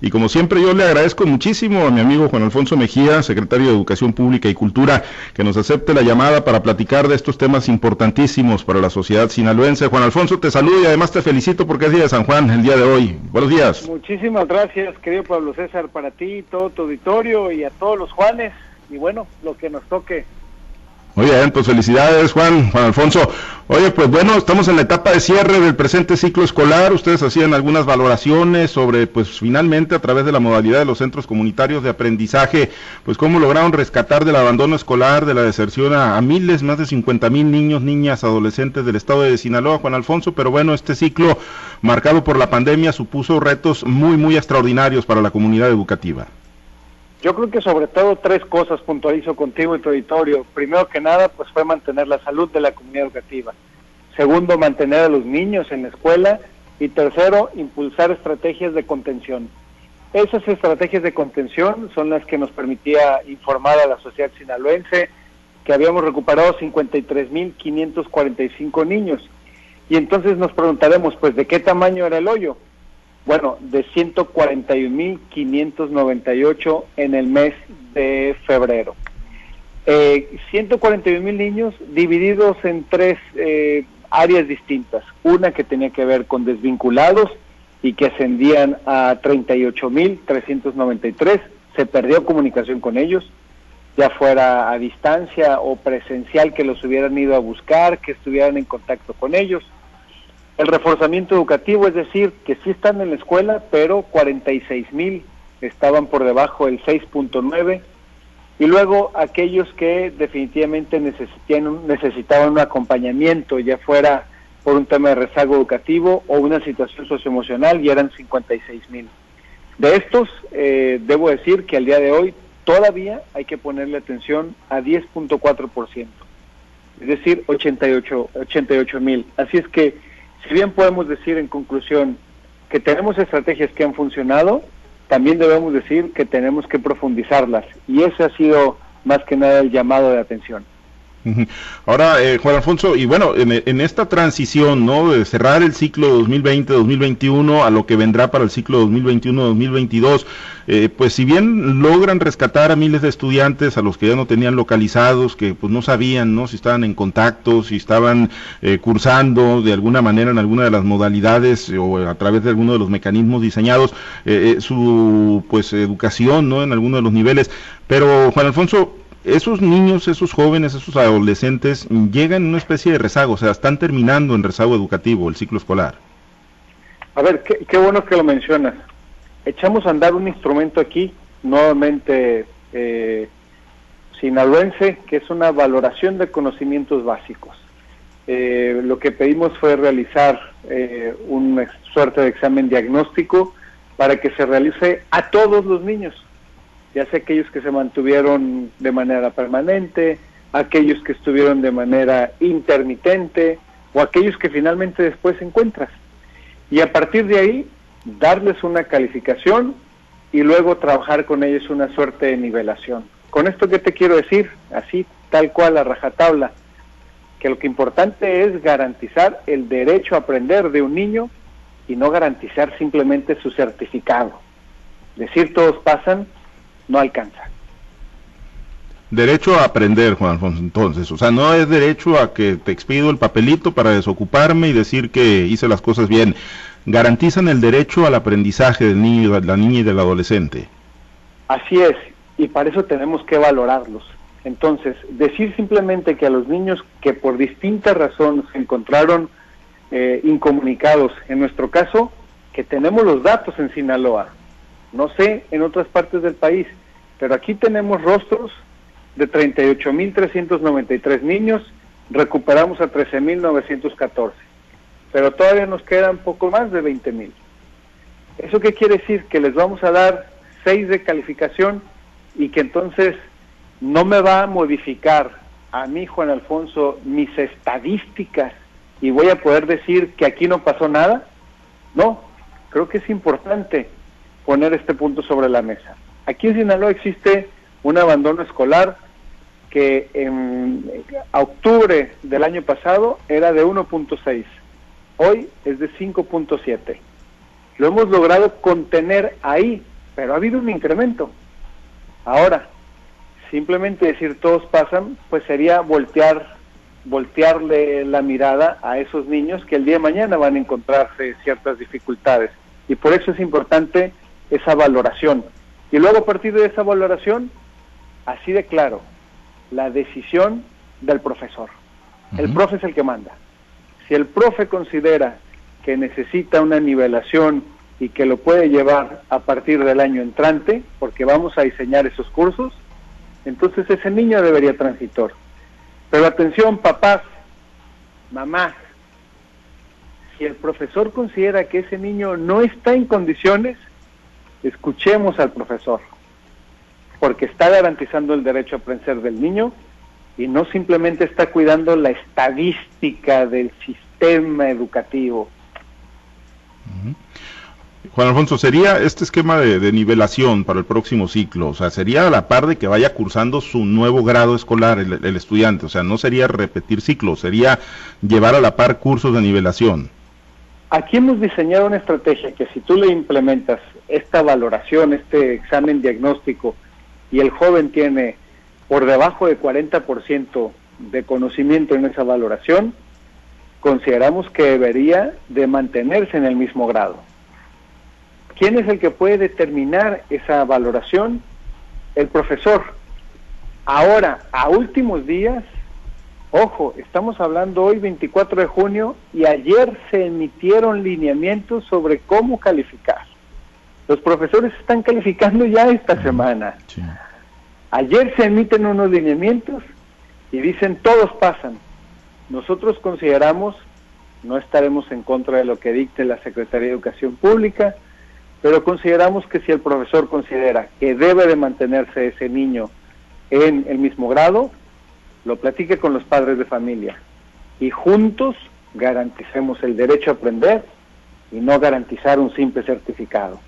Y como siempre yo le agradezco muchísimo a mi amigo Juan Alfonso Mejía, secretario de Educación Pública y Cultura, que nos acepte la llamada para platicar de estos temas importantísimos para la sociedad sinaloense. Juan Alfonso, te saludo y además te felicito porque es día de San Juan el día de hoy. Buenos días. Muchísimas gracias, querido Pablo César, para ti, todo tu auditorio y a todos los Juanes. Y bueno, lo que nos toque muy bien, pues felicidades Juan, Juan Alfonso. Oye, pues bueno, estamos en la etapa de cierre del presente ciclo escolar. Ustedes hacían algunas valoraciones sobre, pues finalmente a través de la modalidad de los centros comunitarios de aprendizaje, pues cómo lograron rescatar del abandono escolar, de la deserción a, miles, más de 50 mil niños, niñas, adolescentes del estado de Sinaloa, Juan Alfonso. Pero bueno, este ciclo marcado por la pandemia supuso retos muy, muy extraordinarios para la comunidad educativa. Yo creo que sobre todo tres cosas puntualizo contigo y tu auditorio. Primero que nada, pues fue mantener la salud de la comunidad educativa. Segundo, mantener a los niños en la escuela. Y tercero, impulsar estrategias de contención. Esas estrategias de contención son las que nos permitía informar a la sociedad sinaloense que habíamos recuperado 53.545 niños. Y entonces nos preguntaremos, pues, ¿de qué tamaño era el hoyo? Bueno, de 141.598 en el mes de febrero. Eh, 141.000 niños divididos en tres eh, áreas distintas. Una que tenía que ver con desvinculados y que ascendían a 38.393. Se perdió comunicación con ellos, ya fuera a distancia o presencial que los hubieran ido a buscar, que estuvieran en contacto con ellos el reforzamiento educativo, es decir, que sí están en la escuela, pero 46 mil estaban por debajo del 6.9 y luego aquellos que definitivamente necesitaban, necesitaban un acompañamiento, ya fuera por un tema de rezago educativo o una situación socioemocional, y eran 56 mil. De estos, eh, debo decir que al día de hoy todavía hay que ponerle atención a 10.4%, es decir, 88 mil. Así es que si bien podemos decir en conclusión que tenemos estrategias que han funcionado, también debemos decir que tenemos que profundizarlas y ese ha sido más que nada el llamado de atención. Ahora, eh, Juan Alfonso, y bueno, en, esta transición, ¿no? De cerrar el ciclo 2020-2021 a lo que vendrá para el ciclo 2021-2022, eh, pues si bien logran rescatar a miles de estudiantes a los que ya no tenían localizados, que pues no sabían, ¿no? Si estaban en contacto, si estaban eh, cursando de alguna manera en alguna de las modalidades o a través de alguno de los mecanismos diseñados, su pues educación, ¿no? En alguno de los niveles. Pero, Juan Alfonso, esos niños, esos jóvenes, esos adolescentes llegan en una especie de rezago, o sea, están terminando en rezago educativo el ciclo escolar. A ver, qué, bueno que lo mencionas. Echamos a andar un instrumento aquí, nuevamente eh, sinaloense, que es una valoración de conocimientos básicos. Eh, lo que pedimos fue realizar eh, una suerte de examen diagnóstico para que se realice a todos los niños, ya sea aquellos que se mantuvieron de manera permanente, aquellos que estuvieron de manera intermitente o aquellos que finalmente después encuentras. Y a partir de ahí, darles una calificación y luego trabajar con ellos una suerte de nivelación. Con esto que te quiero decir, así tal cual a rajatabla, que lo que importante es garantizar el derecho a aprender de un niño y no garantizar simplemente su certificado. Decir todos pasan no alcanza. Derecho a aprender, Juan Alfonso, entonces, o sea, no es derecho a que te expido el papelito para desocuparme y decir que hice las cosas bien. Garantizan el derecho al aprendizaje del niño, de la niña y del adolescente. Así es, y para eso tenemos que valorarlos. Entonces, decir simplemente que a los niños que por distintas razones se encontraron eh, incomunicados, en nuestro caso, que tenemos los datos en Sinaloa, no sé en otras partes del país, pero aquí tenemos rostros de 38.393 niños, recuperamos a 13.914, pero todavía nos quedan poco más de 20.000. ¿Eso qué quiere decir? Que les vamos a dar 6 de calificación y que entonces no me va a modificar a mí, Juan Alfonso, mis estadísticas y voy a poder decir que aquí no pasó nada. No, creo que es importante poner este punto sobre la mesa. Aquí en Sinaloa existe un abandono escolar que en octubre del año pasado era de 1.6, hoy es de 5.7. Lo hemos logrado contener ahí pero ha habido un incremento. Ahora, simplemente decir todos pasan, pues sería voltear, voltearle la mirada a esos niños que el día de mañana van a encontrarse ciertas dificultades. Y por eso es importante esa valoración. Y luego a partir de esa valoración, así de claro, la decisión del profesor. El profe es el que manda. Si el profe considera que necesita una nivelación y que lo puede llevar a partir del año entrante, porque vamos a diseñar esos cursos, entonces ese niño debería transitor. Pero atención, papás, mamás, si el profesor considera que ese niño no está en condiciones, escuchemos al profesor, porque está garantizando el derecho a aprender del niño y no simplemente está cuidando la estadística del sistema educativo. Juan Alfonso, ¿sería este esquema de, nivelación para el próximo ciclo? O sea, ¿sería a la par de que vaya cursando su nuevo grado escolar el, el estudiante? O sea, no sería repetir ciclos, sería llevar a la par cursos de nivelación. Aquí hemos diseñado una estrategia que si tú le implementas esta valoración, este examen diagnóstico, y el joven tiene por debajo de 40% de conocimiento en esa valoración, consideramos que debería de mantenerse en el mismo grado. ¿Quién es el que puede determinar esa valoración? El profesor. Ahora, a últimos días, ojo, estamos hablando hoy 24 de junio y ayer se emitieron lineamientos sobre cómo calificar. Los profesores están calificando ya esta semana. Ayer se emiten unos lineamientos y dicen todos pasan. Nosotros consideramos, no estaremos en contra de lo que dicte la Secretaría de Educación Pública, pero consideramos que si el profesor considera que debe de mantenerse ese niño en el mismo grado, lo platique con los padres de familia y juntos garanticemos el derecho a aprender y no garantizar un simple certificado.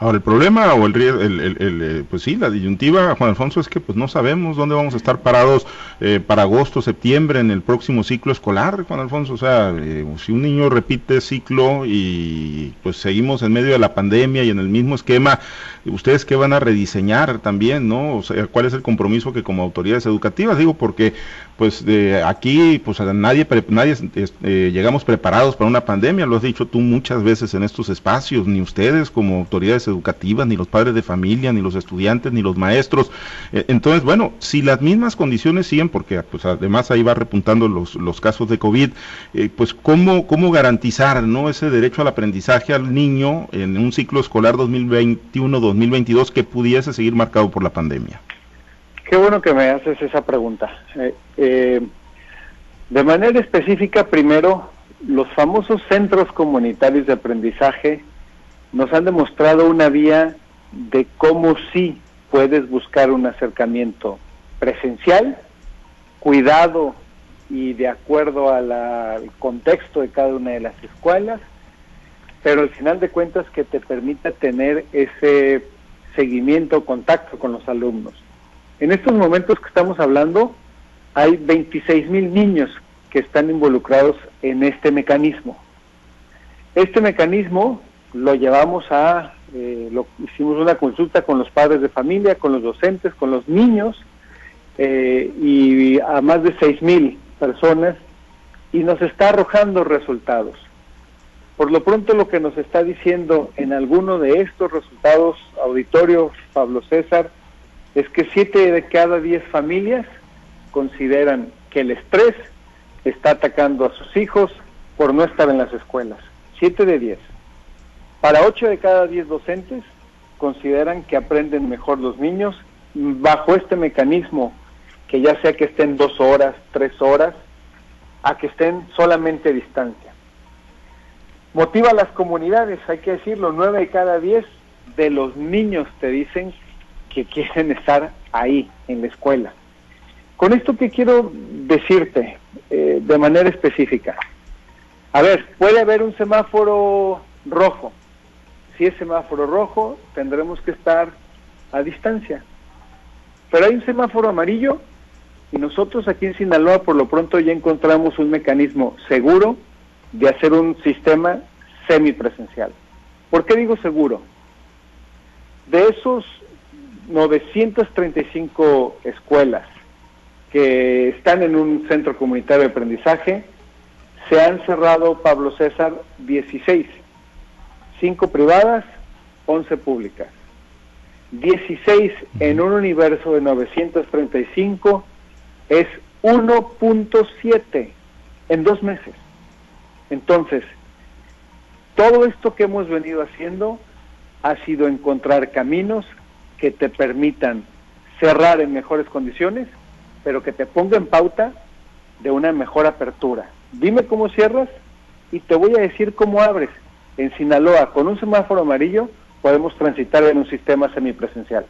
Ahora, el problema o el, el, el, eh, pues sí, la disyuntiva, Juan Alfonso, es que pues no sabemos dónde vamos a estar parados eh, para agosto, septiembre, en el próximo ciclo escolar, Juan Alfonso. O sea, eh, si un niño repite ciclo y pues seguimos en medio de la pandemia y en el mismo esquema, ¿ustedes qué van a rediseñar también, no? O sea, ¿cuál es el compromiso que como autoridades educativas, digo, porque pues de aquí, pues a nadie, nadie llegamos preparados para una pandemia, lo has dicho tú muchas veces en estos espacios, ni ustedes como autoridades educativas, ni los padres de familia, ni los estudiantes, ni los maestros. Eh, entonces, bueno, si las mismas condiciones siguen, porque pues además ahí va repuntando los, los casos de COVID, eh, pues ¿cómo, cómo garantizar ¿no? ese derecho al aprendizaje al niño en un ciclo escolar 2021-2022 que pudiese seguir marcado por la pandemia? Qué bueno que me haces esa pregunta. Eh, de manera específica, primero, los famosos centros comunitarios de aprendizaje nos han demostrado una vía de cómo sí puedes buscar un acercamiento presencial, cuidado y de acuerdo al contexto de cada una de las escuelas, pero al final de cuentas que te permita tener ese seguimiento, contacto con los alumnos. En estos momentos que estamos hablando, hay 26 mil niños que están involucrados en este mecanismo. Este mecanismo lo llevamos a, eh, lo, hicimos una consulta con los padres de familia, con los docentes, con los niños eh, y a más de seis mil personas y nos está arrojando resultados. Por lo pronto lo que nos está diciendo en alguno de estos resultados, auditorio Pablo César, es que siete de cada diez familias consideran que el estrés está atacando a sus hijos por no estar en las escuelas. Siete de diez. Para 8 de cada 10 docentes consideran que aprenden mejor los niños bajo este mecanismo, que ya sea que estén dos horas, tres horas, a que estén solamente a distancia. Motiva a las comunidades, hay que decirlo, 9 de cada 10 de los niños te dicen que quieren estar ahí, en la escuela. Con esto que quiero decirte eh, de manera específica. A ver, puede haber un semáforo rojo, si es semáforo rojo, tendremos que estar a distancia. Pero hay un semáforo amarillo y nosotros aquí en Sinaloa por lo pronto ya encontramos un mecanismo seguro de hacer un sistema semipresencial. ¿Por qué digo seguro? de esos 935 escuelas que están en un centro comunitario de aprendizaje, se han cerrado, Pablo César, 16, 5 privadas, 11 públicas. 16 en un universo de 935 es 1.7 en dos meses. Entonces, todo esto que hemos venido haciendo ha sido encontrar caminos que te permitan cerrar en mejores condiciones, pero que te pongan pauta de una mejor apertura. Dime cómo cierras y te voy a decir cómo abres. En Sinaloa, con un semáforo amarillo, podemos transitar en un sistema semipresencial.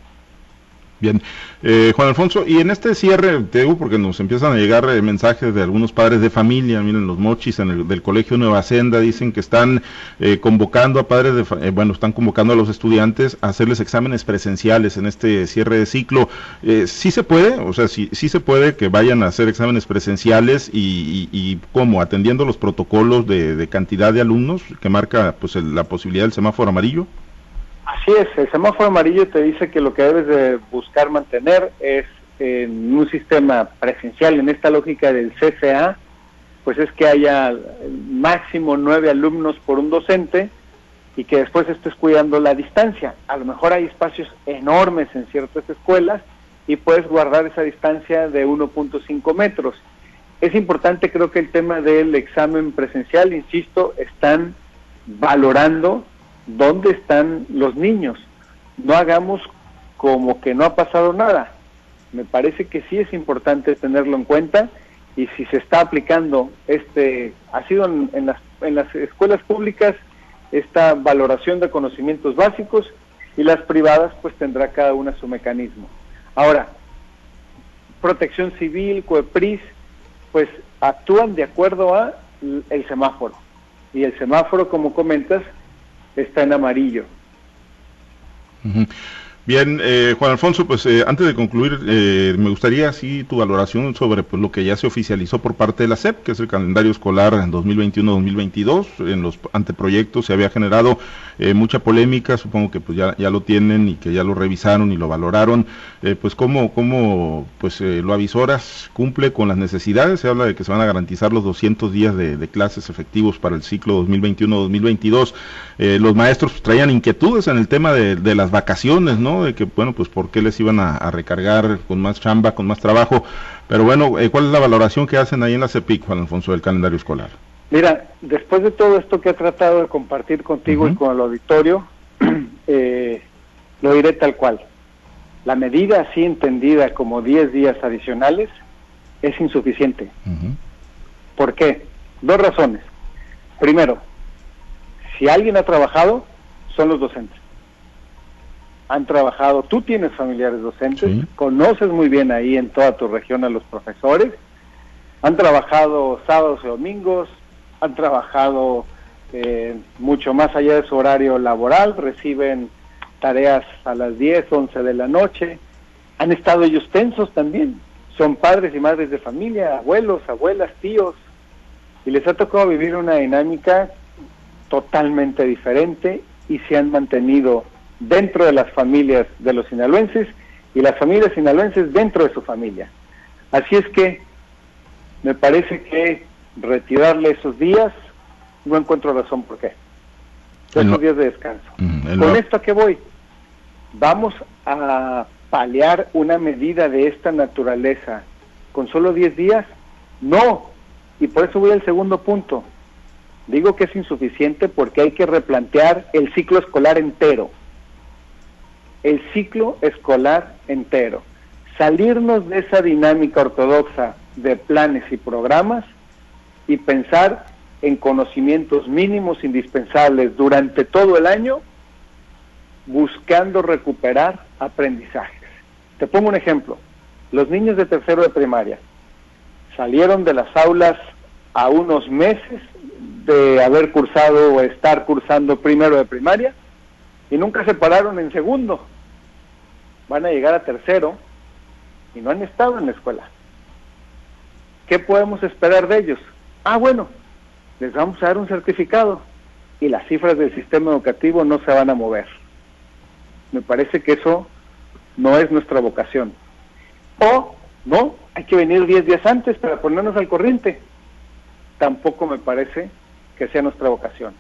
Bien, eh, Juan Alfonso, y en este cierre, te digo porque nos empiezan a llegar eh, mensajes de algunos padres de familia, miren los mochis en el, del Colegio Nueva Senda, dicen que están eh, convocando a padres de, bueno, están convocando a los estudiantes a hacerles exámenes presenciales en este cierre de ciclo. ¿Sí se puede? O sea, sí, sí se puede que vayan a hacer exámenes presenciales y, cómo, atendiendo los protocolos de, de, cantidad de alumnos que marca pues la posibilidad del semáforo amarillo. Así es, el semáforo amarillo te dice que lo que debes de buscar mantener es en un sistema presencial, en esta lógica del CCA, pues es que haya máximo nueve alumnos por un docente y que después estés cuidando la distancia. A lo mejor hay espacios enormes en ciertas escuelas y puedes guardar esa distancia de 1.5 metros. Es importante, creo que el tema del examen presencial, insisto, están valorando ¿dónde están los niños? No hagamos como que no ha pasado nada. Me parece que sí es importante tenerlo en cuenta y si se está aplicando este, ha sido en, las, en las escuelas públicas esta valoración de conocimientos básicos y las privadas pues tendrá cada una su mecanismo. Ahora, protección civil, COEPRIS, pues actúan de acuerdo a el semáforo. Y el semáforo, como comentas, está en amarillo. Bien, eh, Juan Alfonso, pues eh, antes de concluir, eh, me gustaría así tu valoración sobre pues, lo que ya se oficializó por parte de la SEP, que es el calendario escolar en 2021-2022. En los anteproyectos se había generado mucha polémica, supongo que pues ya, ya lo tienen y que ya lo revisaron y lo valoraron. pues cómo, cómo pues lo avisoras cumple con las necesidades. Se habla de que se van a garantizar los 200 días de, clases efectivos para el ciclo 2021-2022. los maestros pues, traían inquietudes en el tema de las vacaciones, ¿no? De que, bueno, pues por qué les iban a, recargar con más chamba, con más trabajo. Pero bueno, eh, ¿cuál es la valoración que hacen ahí en la CEPIC, Juan Alfonso, del calendario escolar? Mira, después de todo esto que he tratado de compartir contigo y con el auditorio, eh, lo diré tal cual. La medida así entendida como 10 días adicionales es insuficiente. ¿Por qué? Dos razones. Primero, si alguien ha trabajado, son los docentes han trabajado, tú tienes familiares docentes, conoces muy bien ahí en toda tu región a los profesores, han trabajado sábados y domingos, han trabajado eh, mucho más allá de su horario laboral, reciben tareas a las 10, 11 de la noche, han estado ellos tensos también, son padres y madres de familia, abuelos, abuelas, tíos, y les ha tocado vivir una dinámica totalmente diferente y se han mantenido dentro de las familias de los sinaloenses y las familias sinaloenses dentro de su familia. Así es que me parece que retirarle esos días no encuentro razón por qué. Esos días de descanso. Con esto a qué voy? Vamos a paliar una medida de esta naturaleza con solo 10 días? No. Y por eso voy al segundo punto. Digo que es insuficiente porque hay que replantear el ciclo escolar entero el ciclo escolar entero. Salirnos de esa dinámica ortodoxa de planes y programas y pensar en conocimientos mínimos indispensables durante todo el año, buscando recuperar aprendizajes. Te pongo un ejemplo. Los niños de tercero de primaria salieron de las aulas a unos meses de haber cursado o estar cursando primero de primaria y nunca se pararon en segundo. Van a llegar a tercero y no han estado en la escuela. ¿Qué podemos esperar de ellos? Ah, bueno, les vamos a dar un certificado y las cifras del sistema educativo no se van a mover. Me parece que eso no es nuestra vocación. O, no, hay que venir 10 días antes para ponernos al corriente. Tampoco me parece que sea nuestra vocación.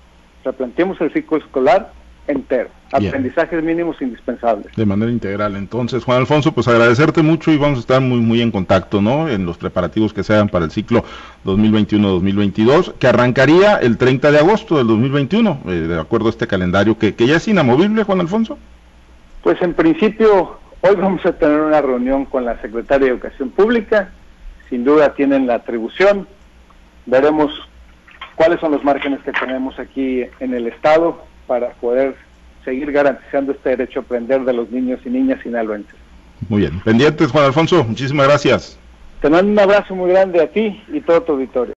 Replanteemos el ciclo escolar entero. Aprendizajes mínimos indispensables. De manera integral. Entonces, Juan Alfonso, pues agradecerte mucho y vamos a estar muy, muy en contacto, ¿no? En los preparativos que se hagan para el ciclo 2021-2022, que arrancaría el 30 de agosto del 2021, eh, de acuerdo a este calendario que, que ya es inamovible, Juan Alfonso. Pues en principio, hoy vamos a tener una reunión con la Secretaria de Educación Pública. Sin duda tienen la atribución. Veremos cuáles son los márgenes que tenemos aquí en el Estado para poder seguir garantizando este derecho a aprender de los niños y niñas sinaloenses. Muy bien. Pendientes, Juan Alfonso. Muchísimas gracias. Te mando un abrazo muy grande a ti y todo tu auditorio.